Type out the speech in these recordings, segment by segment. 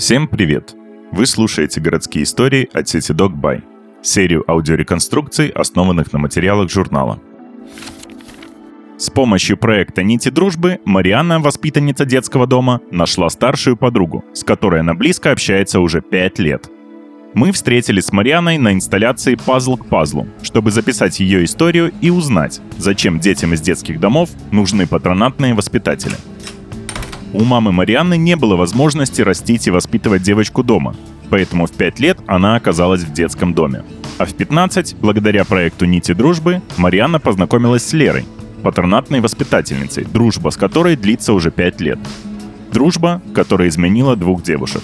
Всем привет! Вы слушаете городские истории от сети DocBuy, серию аудиореконструкций, основанных на материалах журнала. С помощью проекта «Нити дружбы» Марианна, воспитанница детского дома, нашла старшую подругу, с которой она близко общается уже 5 лет. Мы встретились с Марианой на инсталляции «Пазл к пазлу», чтобы записать ее историю и узнать, зачем детям из детских домов нужны патронатные воспитатели – у мамы Марианны не было возможности растить и воспитывать девочку дома, поэтому в 5 лет она оказалась в детском доме. А в 15, благодаря проекту «Нити дружбы», Марианна познакомилась с Лерой, патронатной воспитательницей, дружба с которой длится уже 5 лет. Дружба, которая изменила двух девушек.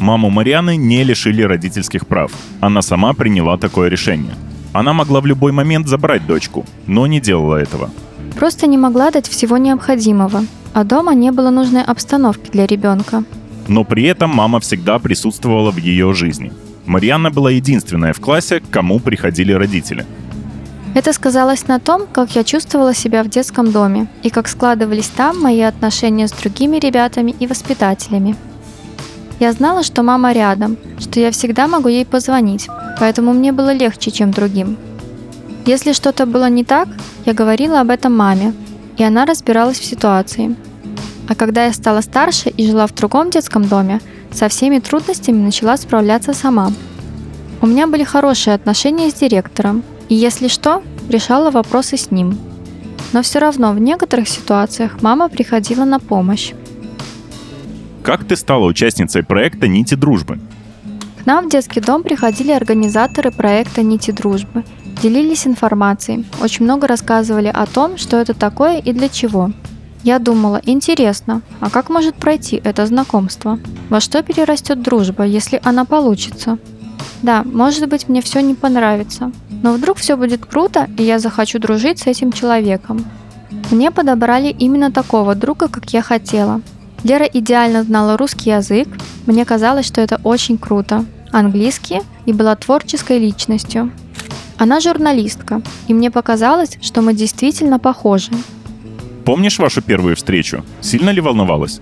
Маму Марианы не лишили родительских прав. Она сама приняла такое решение. Она могла в любой момент забрать дочку, но не делала этого. Просто не могла дать всего необходимого, а дома не было нужной обстановки для ребенка. Но при этом мама всегда присутствовала в ее жизни. Марьяна была единственная в классе, к кому приходили родители. Это сказалось на том, как я чувствовала себя в детском доме и как складывались там мои отношения с другими ребятами и воспитателями. Я знала, что мама рядом, что я всегда могу ей позвонить, поэтому мне было легче, чем другим. Если что-то было не так, я говорила об этом маме, и она разбиралась в ситуации. А когда я стала старше и жила в другом детском доме, со всеми трудностями начала справляться сама. У меня были хорошие отношения с директором, и если что, решала вопросы с ним. Но все равно в некоторых ситуациях мама приходила на помощь. Как ты стала участницей проекта «Нити дружбы»? К нам в детский дом приходили организаторы проекта «Нити дружбы» делились информацией, очень много рассказывали о том, что это такое и для чего. Я думала, интересно, а как может пройти это знакомство? Во что перерастет дружба, если она получится? Да, может быть мне все не понравится, но вдруг все будет круто, и я захочу дружить с этим человеком. Мне подобрали именно такого друга, как я хотела. Лера идеально знала русский язык, мне казалось, что это очень круто. Английский и была творческой личностью. Она журналистка, и мне показалось, что мы действительно похожи. Помнишь вашу первую встречу? Сильно ли волновалась?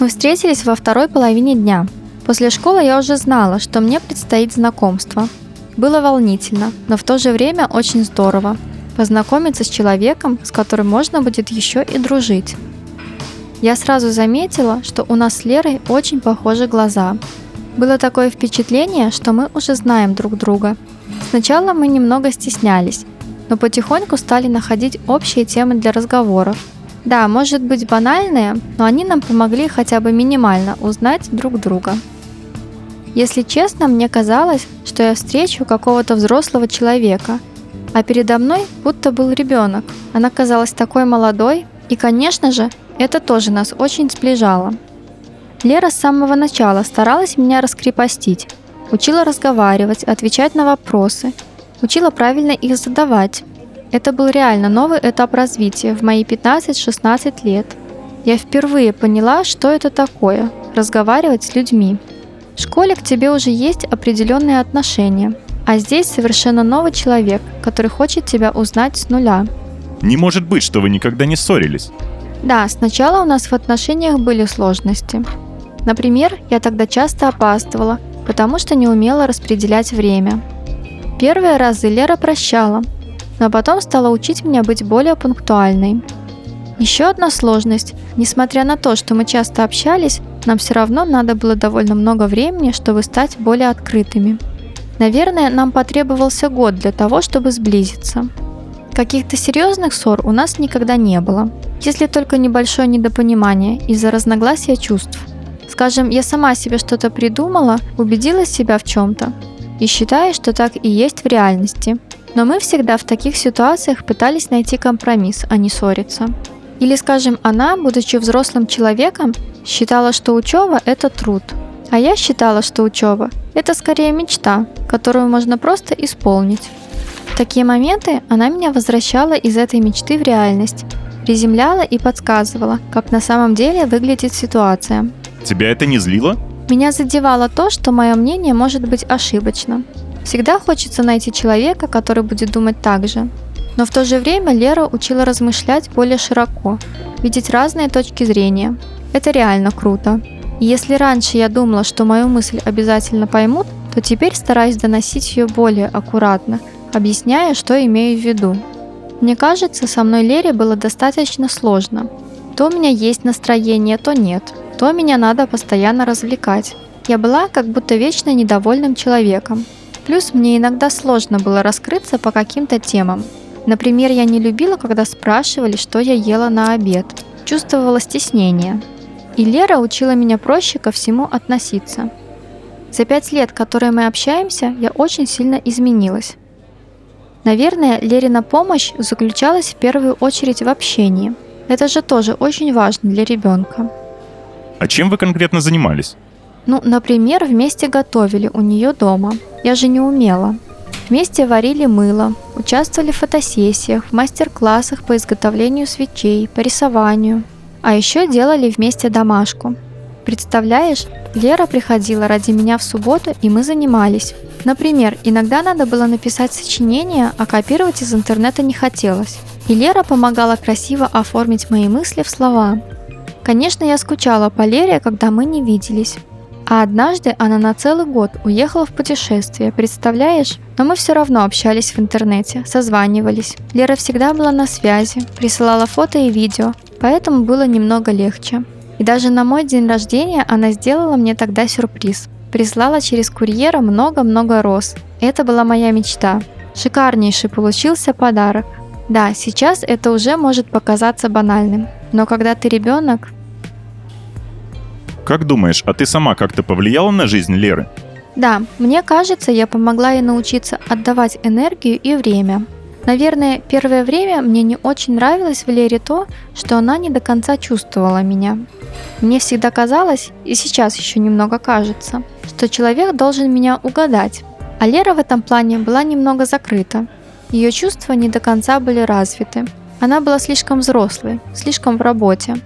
Мы встретились во второй половине дня. После школы я уже знала, что мне предстоит знакомство. Было волнительно, но в то же время очень здорово. Познакомиться с человеком, с которым можно будет еще и дружить. Я сразу заметила, что у нас с Лерой очень похожи глаза. Было такое впечатление, что мы уже знаем друг друга – Сначала мы немного стеснялись, но потихоньку стали находить общие темы для разговоров. Да, может быть банальные, но они нам помогли хотя бы минимально узнать друг друга. Если честно, мне казалось, что я встречу какого-то взрослого человека, а передо мной будто был ребенок. Она казалась такой молодой, и, конечно же, это тоже нас очень сближало. Лера с самого начала старалась меня раскрепостить, Учила разговаривать, отвечать на вопросы. Учила правильно их задавать. Это был реально новый этап развития в мои 15-16 лет. Я впервые поняла, что это такое – разговаривать с людьми. В школе к тебе уже есть определенные отношения, а здесь совершенно новый человек, который хочет тебя узнать с нуля. Не может быть, что вы никогда не ссорились. Да, сначала у нас в отношениях были сложности. Например, я тогда часто опаздывала, потому что не умела распределять время. Первые разы Лера прощала, но потом стала учить меня быть более пунктуальной. Еще одна сложность. Несмотря на то, что мы часто общались, нам все равно надо было довольно много времени, чтобы стать более открытыми. Наверное, нам потребовался год для того, чтобы сблизиться. Каких-то серьезных ссор у нас никогда не было, если только небольшое недопонимание из-за разногласия чувств – Скажем, я сама себе что-то придумала, убедила себя в чем-то и считаю, что так и есть в реальности. Но мы всегда в таких ситуациях пытались найти компромисс, а не ссориться. Или, скажем, она, будучи взрослым человеком, считала, что учеба – это труд. А я считала, что учеба – это скорее мечта, которую можно просто исполнить. В такие моменты она меня возвращала из этой мечты в реальность, приземляла и подсказывала, как на самом деле выглядит ситуация. Тебя это не злило? Меня задевало то, что мое мнение может быть ошибочно. Всегда хочется найти человека, который будет думать так же. Но в то же время Лера учила размышлять более широко, видеть разные точки зрения. Это реально круто. И если раньше я думала, что мою мысль обязательно поймут, то теперь стараюсь доносить ее более аккуратно, объясняя, что имею в виду. Мне кажется, со мной Лере было достаточно сложно. То у меня есть настроение, то нет. То меня надо постоянно развлекать. Я была как будто вечно недовольным человеком. Плюс мне иногда сложно было раскрыться по каким-то темам. Например, я не любила, когда спрашивали, что я ела на обед. Чувствовала стеснение. И Лера учила меня проще ко всему относиться. За пять лет, которые мы общаемся, я очень сильно изменилась. Наверное, Лерина помощь заключалась в первую очередь в общении. Это же тоже очень важно для ребенка. А чем вы конкретно занимались? Ну, например, вместе готовили у нее дома. Я же не умела. Вместе варили мыло, участвовали в фотосессиях, в мастер-классах по изготовлению свечей, по рисованию. А еще делали вместе домашку. Представляешь, Лера приходила ради меня в субботу, и мы занимались. Например, иногда надо было написать сочинение, а копировать из интернета не хотелось. И Лера помогала красиво оформить мои мысли в слова. Конечно, я скучала по Лере, когда мы не виделись. А однажды она на целый год уехала в путешествие, представляешь? Но мы все равно общались в интернете, созванивались. Лера всегда была на связи, присылала фото и видео, поэтому было немного легче. И даже на мой день рождения она сделала мне тогда сюрприз. Прислала через курьера много-много роз. Это была моя мечта. Шикарнейший получился подарок. Да, сейчас это уже может показаться банальным, но когда ты ребенок, как думаешь, а ты сама как-то повлияла на жизнь Леры? Да, мне кажется, я помогла ей научиться отдавать энергию и время. Наверное, первое время мне не очень нравилось в Лере то, что она не до конца чувствовала меня. Мне всегда казалось, и сейчас еще немного кажется, что человек должен меня угадать. А Лера в этом плане была немного закрыта. Ее чувства не до конца были развиты. Она была слишком взрослой, слишком в работе.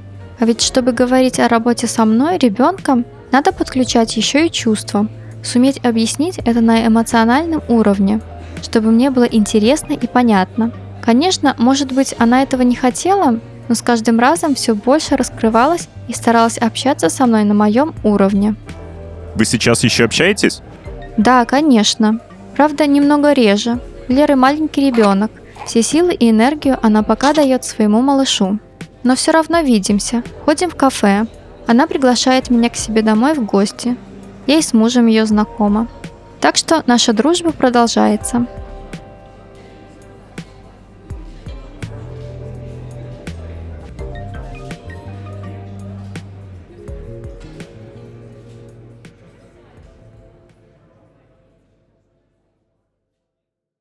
А ведь чтобы говорить о работе со мной, ребенком, надо подключать еще и чувства, суметь объяснить это на эмоциональном уровне, чтобы мне было интересно и понятно. Конечно, может быть, она этого не хотела, но с каждым разом все больше раскрывалась и старалась общаться со мной на моем уровне. Вы сейчас еще общаетесь? Да, конечно. Правда, немного реже. Леры маленький ребенок. Все силы и энергию она пока дает своему малышу но все равно видимся, ходим в кафе. Она приглашает меня к себе домой в гости. Я и с мужем ее знакома. Так что наша дружба продолжается.